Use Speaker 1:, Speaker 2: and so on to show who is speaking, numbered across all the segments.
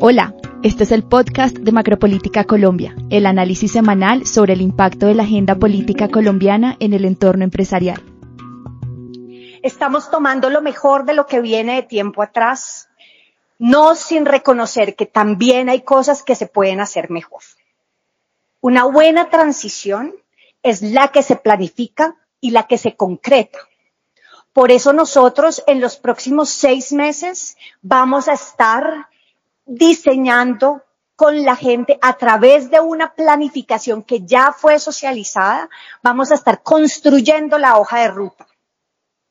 Speaker 1: Hola, este es el podcast de Macropolítica Colombia, el análisis semanal sobre el impacto de la agenda política colombiana en el entorno empresarial.
Speaker 2: Estamos tomando lo mejor de lo que viene de tiempo atrás, no sin reconocer que también hay cosas que se pueden hacer mejor. Una buena transición es la que se planifica y la que se concreta. Por eso nosotros en los próximos seis meses vamos a estar diseñando con la gente a través de una planificación que ya fue socializada, vamos a estar construyendo la hoja de ruta.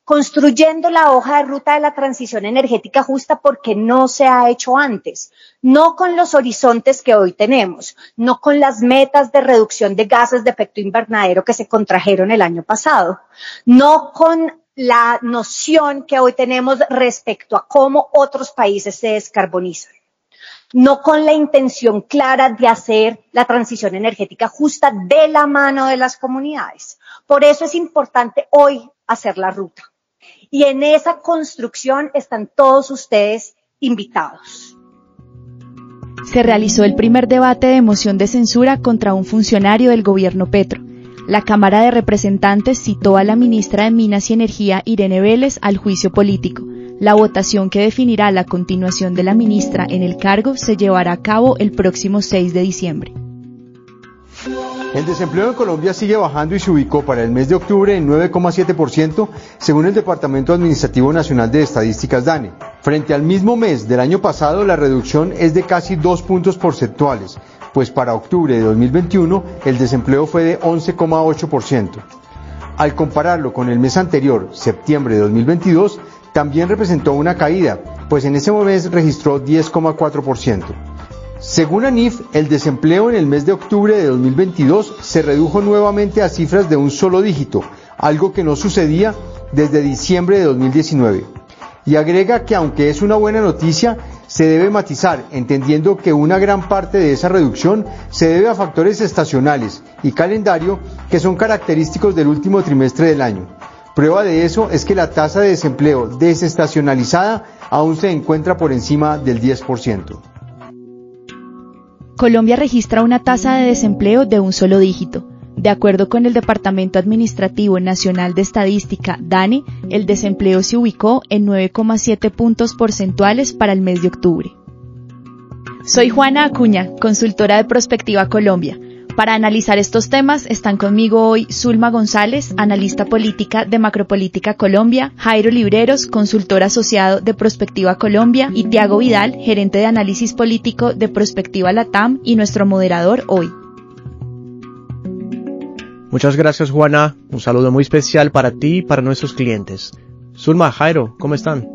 Speaker 2: Construyendo la hoja de ruta de la transición energética justa porque no se ha hecho antes. No con los horizontes que hoy tenemos, no con las metas de reducción de gases de efecto invernadero que se contrajeron el año pasado, no con la noción que hoy tenemos respecto a cómo otros países se descarbonizan no con la intención clara de hacer la transición energética justa de la mano de las comunidades. Por eso es importante hoy hacer la ruta. Y en esa construcción están todos ustedes invitados.
Speaker 1: Se realizó el primer debate de moción de censura contra un funcionario del gobierno Petro. La Cámara de Representantes citó a la ministra de Minas y Energía, Irene Vélez, al juicio político. La votación que definirá la continuación de la ministra en el cargo se llevará a cabo el próximo 6 de diciembre.
Speaker 3: El desempleo en Colombia sigue bajando y se ubicó para el mes de octubre en 9,7% según el Departamento Administrativo Nacional de Estadísticas DANE. Frente al mismo mes del año pasado, la reducción es de casi dos puntos porcentuales, pues para octubre de 2021 el desempleo fue de 11,8%. Al compararlo con el mes anterior, septiembre de 2022, también representó una caída, pues en ese mes registró 10,4%. Según ANIF, el desempleo en el mes de octubre de 2022 se redujo nuevamente a cifras de un solo dígito, algo que no sucedía desde diciembre de 2019. Y agrega que aunque es una buena noticia, se debe matizar, entendiendo que una gran parte de esa reducción se debe a factores estacionales y calendario que son característicos del último trimestre del año. Prueba de eso es que la tasa de desempleo desestacionalizada aún se encuentra por encima del 10%.
Speaker 1: Colombia registra una tasa de desempleo de un solo dígito. De acuerdo con el Departamento Administrativo Nacional de Estadística, DANE, el desempleo se ubicó en 9,7 puntos porcentuales para el mes de octubre. Soy Juana Acuña, consultora de Prospectiva Colombia. Para analizar estos temas están conmigo hoy Zulma González, analista política de Macropolítica Colombia, Jairo Libreros, consultor asociado de Prospectiva Colombia y Tiago Vidal, gerente de análisis político de Prospectiva Latam y nuestro moderador hoy.
Speaker 4: Muchas gracias Juana, un saludo muy especial para ti y para nuestros clientes. Zulma, Jairo, ¿cómo están?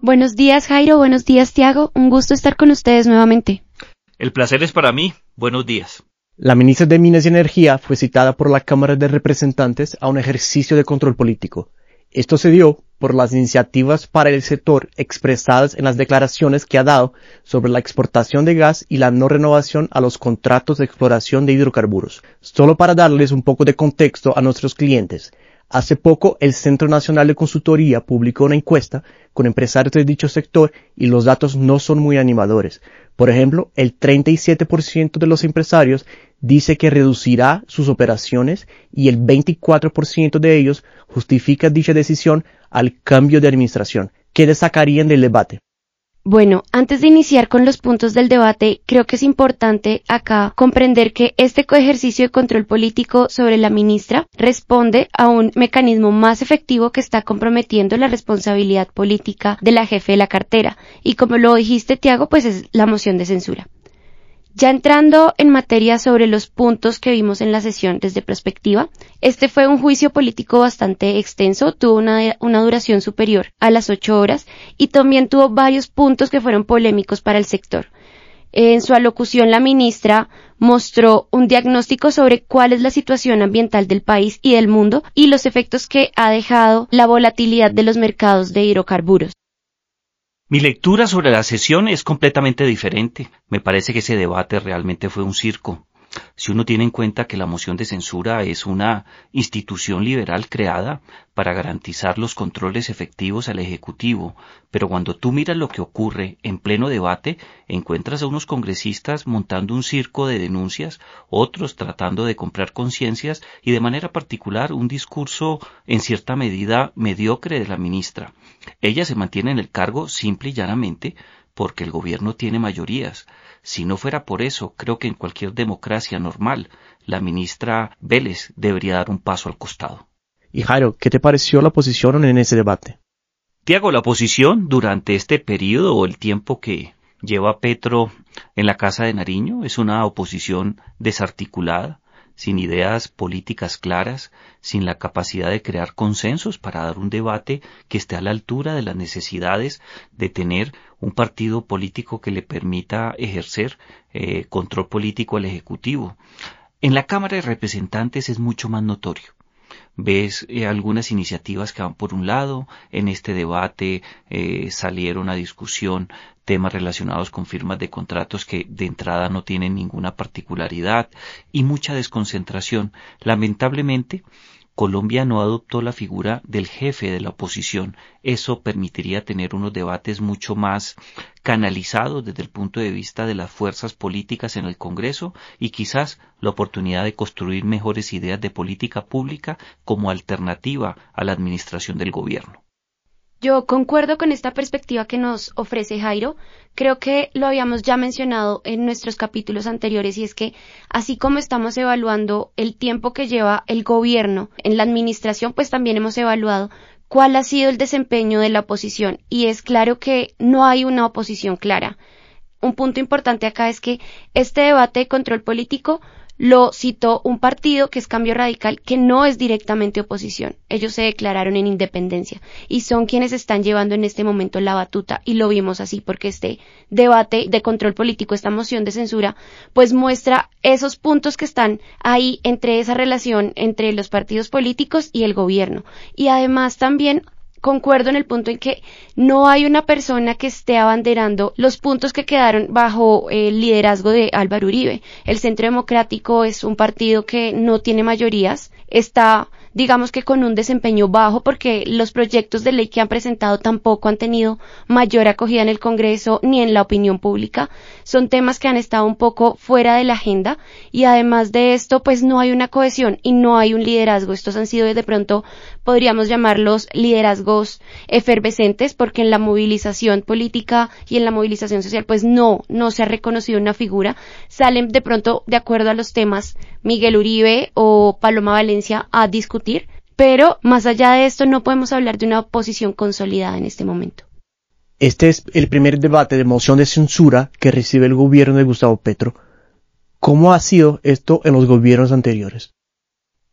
Speaker 5: Buenos días Jairo, buenos días Tiago, un gusto estar con ustedes nuevamente.
Speaker 6: El placer es para mí, buenos días.
Speaker 4: La ministra de Minas y Energía fue citada por la Cámara de Representantes a un ejercicio de control político. Esto se dio por las iniciativas para el sector expresadas en las declaraciones que ha dado sobre la exportación de gas y la no renovación a los contratos de exploración de hidrocarburos. Solo para darles un poco de contexto a nuestros clientes, Hace poco, el Centro Nacional de Consultoría publicó una encuesta con empresarios de dicho sector y los datos no son muy animadores. Por ejemplo, el 37% de los empresarios dice que reducirá sus operaciones y el 24% de ellos justifica dicha decisión al cambio de administración. ¿Qué destacarían del debate?
Speaker 5: Bueno, antes de iniciar con los puntos del debate, creo que es importante acá comprender que este ejercicio de control político sobre la ministra responde a un mecanismo más efectivo que está comprometiendo la responsabilidad política de la jefe de la cartera. Y como lo dijiste, Tiago, pues es la moción de censura. Ya entrando en materia sobre los puntos que vimos en la sesión desde perspectiva, este fue un juicio político bastante extenso, tuvo una, una, duración superior a las ocho horas y también tuvo varios puntos que fueron polémicos para el sector. En su alocución, la ministra mostró un diagnóstico sobre cuál es la situación ambiental del país y del mundo y los efectos que ha dejado la volatilidad de los mercados de hidrocarburos.
Speaker 6: Mi lectura sobre la sesión es completamente diferente. Me parece que ese debate realmente fue un circo. Si uno tiene en cuenta que la moción de censura es una institución liberal creada para garantizar los controles efectivos al Ejecutivo, pero cuando tú miras lo que ocurre en pleno debate, encuentras a unos congresistas montando un circo de denuncias, otros tratando de comprar conciencias y de manera particular un discurso en cierta medida mediocre de la ministra. Ella se mantiene en el cargo simple y llanamente porque el gobierno tiene mayorías. Si no fuera por eso, creo que en cualquier democracia normal, la ministra Vélez debería dar un paso al costado.
Speaker 4: Y Jairo, ¿qué te pareció la posición en ese debate?
Speaker 6: Tiago, la posición durante este periodo o el tiempo que lleva Petro en la Casa de Nariño es una oposición desarticulada, sin ideas políticas claras, sin la capacidad de crear consensos para dar un debate que esté a la altura de las necesidades de tener un partido político que le permita ejercer eh, control político al Ejecutivo. En la Cámara de Representantes es mucho más notorio ves eh, algunas iniciativas que van por un lado, en este debate eh, salieron a discusión temas relacionados con firmas de contratos que de entrada no tienen ninguna particularidad y mucha desconcentración. Lamentablemente, Colombia no adoptó la figura del jefe de la oposición. Eso permitiría tener unos debates mucho más canalizados desde el punto de vista de las fuerzas políticas en el Congreso y quizás la oportunidad de construir mejores ideas de política pública como alternativa a la administración del gobierno.
Speaker 5: Yo concuerdo con esta perspectiva que nos ofrece Jairo. Creo que lo habíamos ya mencionado en nuestros capítulos anteriores y es que así como estamos evaluando el tiempo que lleva el gobierno en la administración, pues también hemos evaluado cuál ha sido el desempeño de la oposición y es claro que no hay una oposición clara. Un punto importante acá es que este debate de control político lo citó un partido que es Cambio Radical, que no es directamente oposición. Ellos se declararon en independencia y son quienes están llevando en este momento la batuta y lo vimos así porque este debate de control político, esta moción de censura, pues muestra esos puntos que están ahí entre esa relación entre los partidos políticos y el gobierno. Y además también concuerdo en el punto en que no hay una persona que esté abanderando los puntos que quedaron bajo el liderazgo de Álvaro Uribe. El Centro Democrático es un partido que no tiene mayorías, está digamos que con un desempeño bajo porque los proyectos de ley que han presentado tampoco han tenido mayor acogida en el Congreso ni en la opinión pública. Son temas que han estado un poco fuera de la agenda y además de esto pues no hay una cohesión y no hay un liderazgo. Estos han sido de pronto podríamos llamarlos liderazgos efervescentes porque en la movilización política y en la movilización social pues no, no se ha reconocido una figura. Salen de pronto de acuerdo a los temas Miguel Uribe o Paloma Valencia a discutir, pero más allá de esto no podemos hablar de una oposición consolidada en este momento.
Speaker 4: Este es el primer debate de moción de censura que recibe el gobierno de Gustavo Petro. ¿Cómo ha sido esto en los gobiernos anteriores?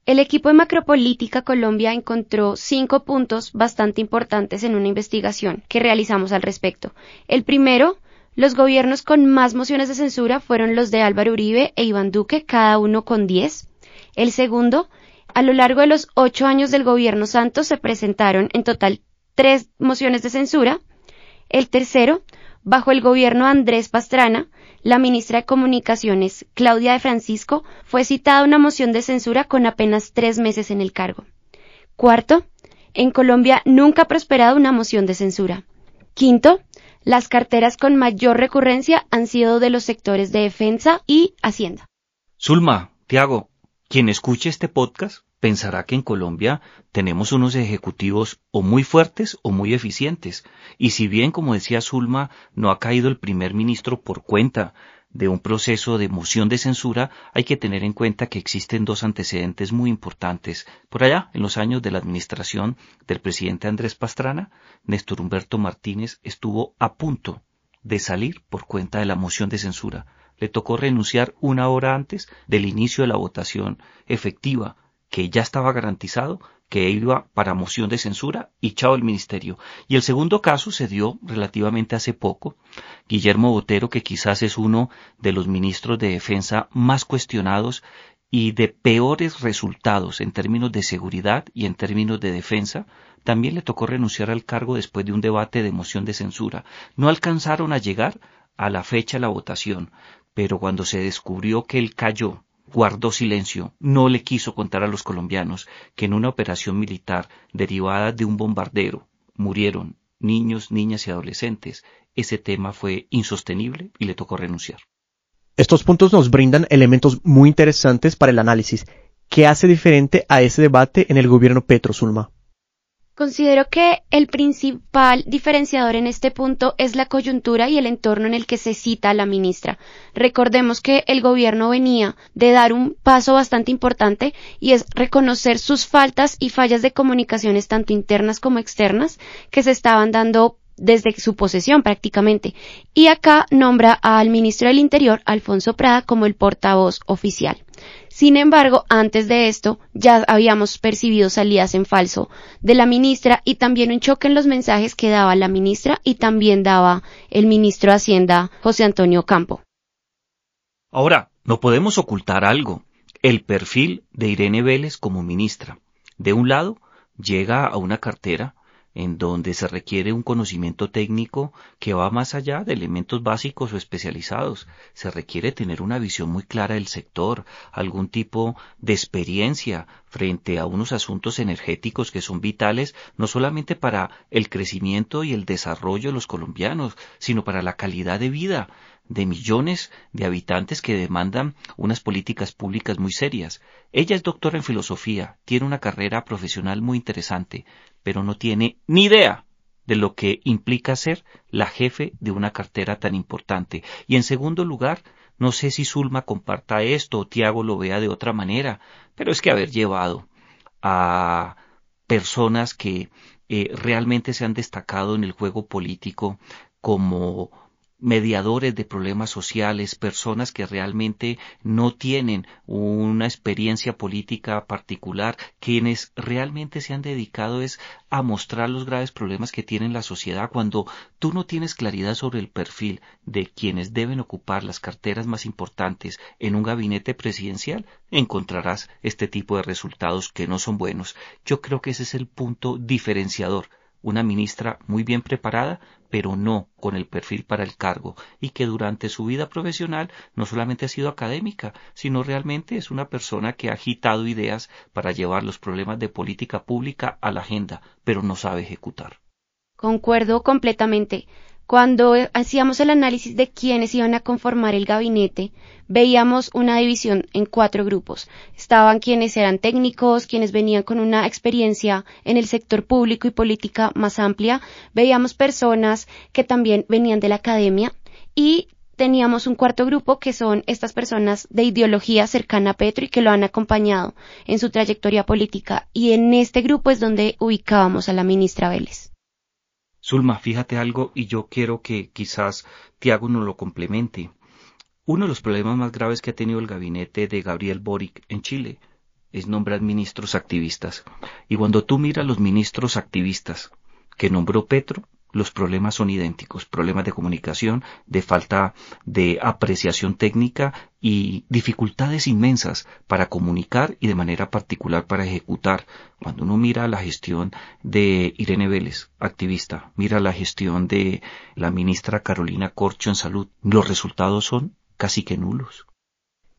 Speaker 5: El equipo de Macropolítica Colombia encontró cinco puntos bastante importantes en una investigación que realizamos al respecto. El primero los gobiernos con más mociones de censura fueron los de Álvaro Uribe e Iván Duque, cada uno con diez. El segundo, a lo largo de los ocho años del gobierno Santos se presentaron en total tres mociones de censura. El tercero, bajo el gobierno Andrés Pastrana, la ministra de Comunicaciones, Claudia de Francisco, fue citada una moción de censura con apenas tres meses en el cargo. Cuarto, en Colombia nunca ha prosperado una moción de censura. Quinto, las carteras con mayor recurrencia han sido de los sectores de defensa y hacienda.
Speaker 6: Zulma, Tiago, quien escuche este podcast pensará que en Colombia tenemos unos ejecutivos o muy fuertes o muy eficientes. Y si bien, como decía Zulma, no ha caído el primer ministro por cuenta de un proceso de moción de censura, hay que tener en cuenta que existen dos antecedentes muy importantes. Por allá, en los años de la administración del presidente Andrés Pastrana, Néstor Humberto Martínez estuvo a punto de salir por cuenta de la moción de censura. Le tocó renunciar una hora antes del inicio de la votación efectiva, que ya estaba garantizado que iba para moción de censura y chao el ministerio. Y el segundo caso se dio relativamente hace poco. Guillermo Botero, que quizás es uno de los ministros de defensa más cuestionados y de peores resultados en términos de seguridad y en términos de defensa, también le tocó renunciar al cargo después de un debate de moción de censura. No alcanzaron a llegar a la fecha de la votación, pero cuando se descubrió que él cayó guardó silencio, no le quiso contar a los colombianos que en una operación militar derivada de un bombardero murieron niños, niñas y adolescentes. Ese tema fue insostenible y le tocó renunciar.
Speaker 4: Estos puntos nos brindan elementos muy interesantes para el análisis. ¿Qué hace diferente a ese debate en el gobierno Petro Zulma?
Speaker 5: Considero que el principal diferenciador en este punto es la coyuntura y el entorno en el que se cita a la ministra. Recordemos que el gobierno venía de dar un paso bastante importante y es reconocer sus faltas y fallas de comunicaciones tanto internas como externas que se estaban dando desde su posesión prácticamente. Y acá nombra al ministro del Interior, Alfonso Prada, como el portavoz oficial. Sin embargo, antes de esto, ya habíamos percibido salidas en falso de la ministra y también un choque en los mensajes que daba la ministra y también daba el ministro de Hacienda, José Antonio Campo.
Speaker 6: Ahora, no podemos ocultar algo. El perfil de Irene Vélez como ministra. De un lado, llega a una cartera en donde se requiere un conocimiento técnico que va más allá de elementos básicos o especializados. Se requiere tener una visión muy clara del sector, algún tipo de experiencia frente a unos asuntos energéticos que son vitales no solamente para el crecimiento y el desarrollo de los colombianos, sino para la calidad de vida de millones de habitantes que demandan unas políticas públicas muy serias. Ella es doctora en filosofía, tiene una carrera profesional muy interesante, pero no tiene ni idea de lo que implica ser la jefe de una cartera tan importante. Y en segundo lugar, no sé si Zulma comparta esto o Tiago lo vea de otra manera, pero es que haber llevado a personas que eh, realmente se han destacado en el juego político como mediadores de problemas sociales, personas que realmente no tienen una experiencia política particular, quienes realmente se han dedicado es a mostrar los graves problemas que tiene la sociedad. Cuando tú no tienes claridad sobre el perfil de quienes deben ocupar las carteras más importantes en un gabinete presidencial, encontrarás este tipo de resultados que no son buenos. Yo creo que ese es el punto diferenciador una ministra muy bien preparada, pero no con el perfil para el cargo, y que durante su vida profesional no solamente ha sido académica, sino realmente es una persona que ha agitado ideas para llevar los problemas de política pública a la agenda, pero no sabe ejecutar.
Speaker 5: Concuerdo completamente. Cuando hacíamos el análisis de quiénes iban a conformar el gabinete, veíamos una división en cuatro grupos. Estaban quienes eran técnicos, quienes venían con una experiencia en el sector público y política más amplia. Veíamos personas que también venían de la academia y teníamos un cuarto grupo que son estas personas de ideología cercana a Petro y que lo han acompañado en su trayectoria política. Y en este grupo es donde ubicábamos a la ministra Vélez.
Speaker 6: Zulma, fíjate algo y yo quiero que quizás Tiago nos lo complemente. Uno de los problemas más graves que ha tenido el gabinete de Gabriel Boric en Chile es nombrar ministros activistas. Y cuando tú miras los ministros activistas que nombró Petro, los problemas son idénticos, problemas de comunicación, de falta de apreciación técnica y dificultades inmensas para comunicar y de manera particular para ejecutar. Cuando uno mira la gestión de Irene Vélez, activista, mira la gestión de la ministra Carolina Corcho en salud, los resultados son casi que nulos.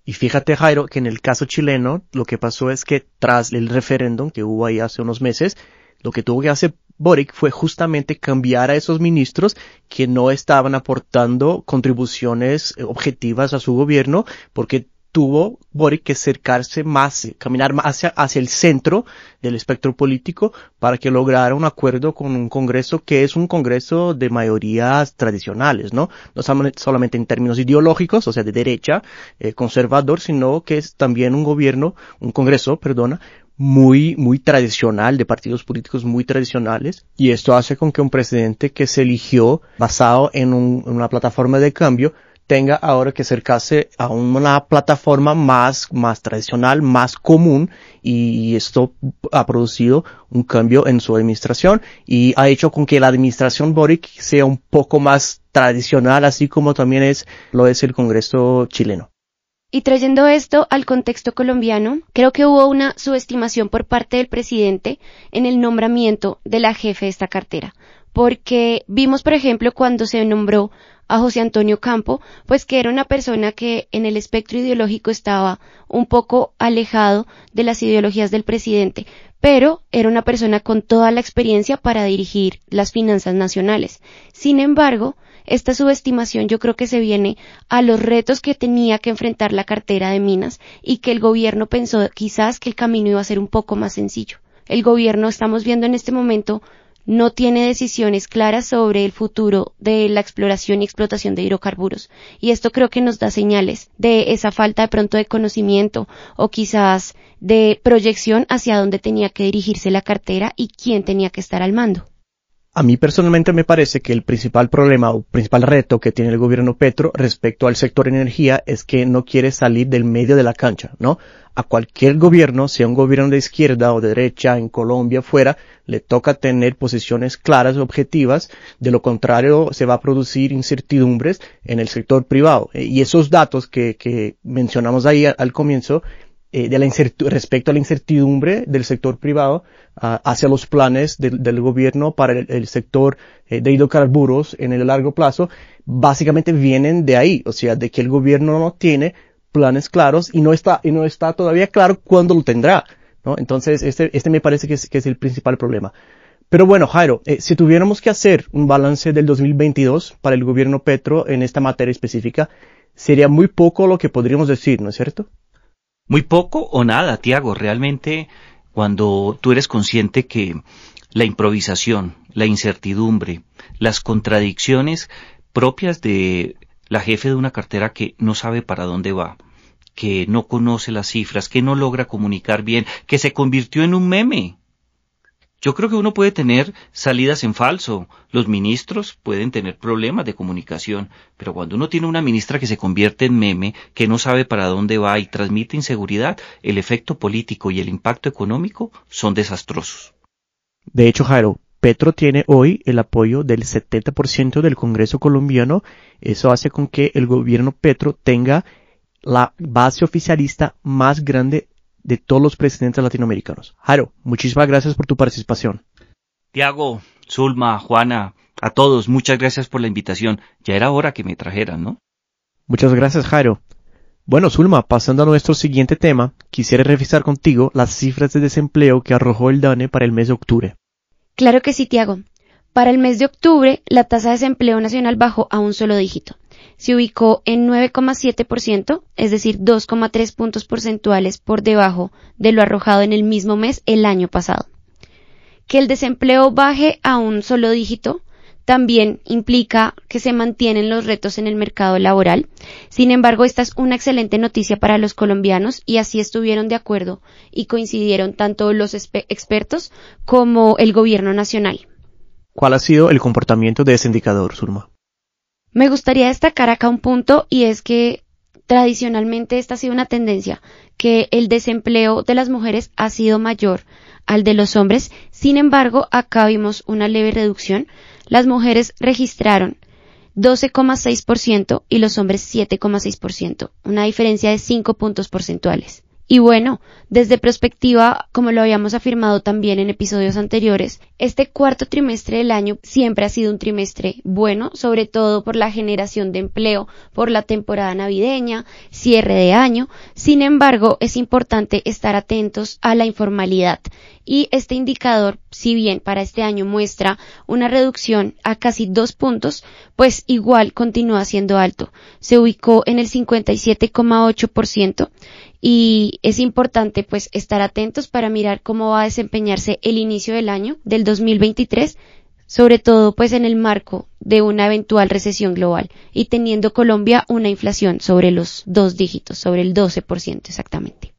Speaker 4: Y fíjate, Jairo, que en el caso chileno lo que pasó es que tras el referéndum que hubo ahí hace unos meses, lo que tuvo que hacer Boric fue justamente cambiar a esos ministros que no estaban aportando contribuciones eh, objetivas a su gobierno porque tuvo Boric que acercarse más, caminar más hacia, hacia el centro del espectro político para que lograra un acuerdo con un Congreso que es un Congreso de mayorías tradicionales, ¿no? No solamente en términos ideológicos, o sea, de derecha, eh, conservador, sino que es también un gobierno, un Congreso, perdona, muy, muy tradicional, de partidos políticos muy tradicionales, y esto hace con que un presidente que se eligió basado en, una plataforma de cambio tenga ahora que acercarse a una plataforma más, más tradicional, más común, y esto ha producido un cambio en su administración y ha hecho con que la administración Boric sea un poco más tradicional, así como también es, lo es el Congreso chileno.
Speaker 5: Y trayendo esto al contexto colombiano, creo que hubo una subestimación por parte del presidente en el nombramiento de la jefe de esta cartera, porque vimos, por ejemplo, cuando se nombró a José Antonio Campo, pues que era una persona que en el espectro ideológico estaba un poco alejado de las ideologías del presidente, pero era una persona con toda la experiencia para dirigir las finanzas nacionales. Sin embargo, esta subestimación yo creo que se viene a los retos que tenía que enfrentar la cartera de minas y que el gobierno pensó quizás que el camino iba a ser un poco más sencillo. El gobierno, estamos viendo en este momento, no tiene decisiones claras sobre el futuro de la exploración y explotación de hidrocarburos. Y esto creo que nos da señales de esa falta de pronto de conocimiento o quizás de proyección hacia dónde tenía que dirigirse la cartera y quién tenía que estar al mando.
Speaker 4: A mí personalmente me parece que el principal problema o principal reto que tiene el gobierno Petro respecto al sector energía es que no quiere salir del medio de la cancha, ¿no? A cualquier gobierno, sea un gobierno de izquierda o de derecha, en Colombia, fuera, le toca tener posiciones claras, objetivas, de lo contrario se va a producir incertidumbres en el sector privado. Y esos datos que, que mencionamos ahí al comienzo, eh, de la respecto a la incertidumbre del sector privado uh, hacia los planes del, del gobierno para el, el sector eh, de hidrocarburos en el largo plazo, básicamente vienen de ahí, o sea, de que el gobierno no tiene planes claros y no está, y no está todavía claro cuándo lo tendrá, ¿no? Entonces, este, este me parece que es, que es el principal problema. Pero bueno, Jairo, eh, si tuviéramos que hacer un balance del 2022 para el gobierno Petro en esta materia específica, sería muy poco lo que podríamos decir, ¿no es cierto?
Speaker 6: Muy poco o nada, Tiago. Realmente, cuando tú eres consciente que la improvisación, la incertidumbre, las contradicciones propias de la jefe de una cartera que no sabe para dónde va, que no conoce las cifras, que no logra comunicar bien, que se convirtió en un meme. Yo creo que uno puede tener salidas en falso. Los ministros pueden tener problemas de comunicación, pero cuando uno tiene una ministra que se convierte en meme, que no sabe para dónde va y transmite inseguridad, el efecto político y el impacto económico son desastrosos.
Speaker 4: De hecho, Jairo, Petro tiene hoy el apoyo del 70% del Congreso colombiano. Eso hace con que el gobierno Petro tenga la base oficialista más grande de todos los presidentes latinoamericanos. Jairo, muchísimas gracias por tu participación.
Speaker 6: Tiago, Zulma, Juana, a todos, muchas gracias por la invitación. Ya era hora que me trajeran, ¿no?
Speaker 4: Muchas gracias, Jairo. Bueno, Zulma, pasando a nuestro siguiente tema, quisiera revisar contigo las cifras de desempleo que arrojó el DANE para el mes de octubre.
Speaker 5: Claro que sí, Tiago. Para el mes de octubre, la tasa de desempleo nacional bajó a un solo dígito, se ubicó en 9,7%, es decir, 2,3 puntos porcentuales por debajo de lo arrojado en el mismo mes el año pasado. Que el desempleo baje a un solo dígito también implica que se mantienen los retos en el mercado laboral. Sin embargo, esta es una excelente noticia para los colombianos y así estuvieron de acuerdo y coincidieron tanto los expertos como el gobierno nacional.
Speaker 4: ¿Cuál ha sido el comportamiento de ese indicador, Surma?
Speaker 5: Me gustaría destacar acá un punto y es que tradicionalmente esta ha sido una tendencia, que el desempleo de las mujeres ha sido mayor al de los hombres. Sin embargo, acá vimos una leve reducción. Las mujeres registraron 12,6% y los hombres 7,6%, una diferencia de 5 puntos porcentuales. Y bueno, desde perspectiva, como lo habíamos afirmado también en episodios anteriores, este cuarto trimestre del año siempre ha sido un trimestre bueno, sobre todo por la generación de empleo, por la temporada navideña, cierre de año. Sin embargo, es importante estar atentos a la informalidad. Y este indicador, si bien para este año muestra una reducción a casi dos puntos, pues igual continúa siendo alto. Se ubicó en el 57,8% y es importante pues estar atentos para mirar cómo va a desempeñarse el inicio del año del 2023 sobre todo pues en el marco de una eventual recesión global y teniendo Colombia una inflación sobre los dos dígitos, sobre el 12% exactamente.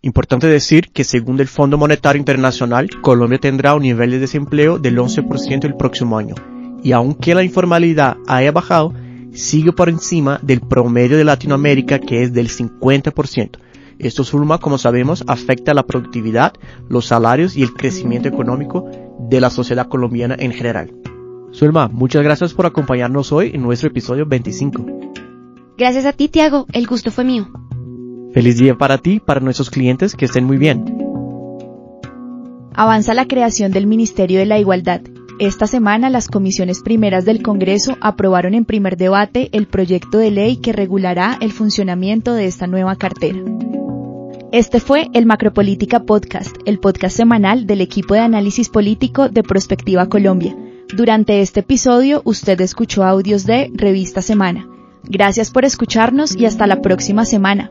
Speaker 4: Importante decir que según el Fondo Monetario Internacional, Colombia tendrá un nivel de desempleo del 11% el próximo año. Y aunque la informalidad haya bajado, sigue por encima del promedio de Latinoamérica que es del 50%. Esto suma, como sabemos, afecta a la productividad, los salarios y el crecimiento económico de la sociedad colombiana en general. Zulma, muchas gracias por acompañarnos hoy en nuestro episodio 25.
Speaker 5: Gracias a ti, Tiago. El gusto fue mío.
Speaker 4: Feliz día para ti, para nuestros clientes, que estén muy bien.
Speaker 1: Avanza la creación del Ministerio de la Igualdad Esta semana las comisiones primeras del Congreso aprobaron en primer debate el proyecto de ley que regulará el funcionamiento de esta nueva cartera. Este fue el Macropolítica Podcast, el podcast semanal del equipo de análisis político de Prospectiva Colombia. Durante este episodio usted escuchó audios de Revista Semana. Gracias por escucharnos y hasta la próxima semana.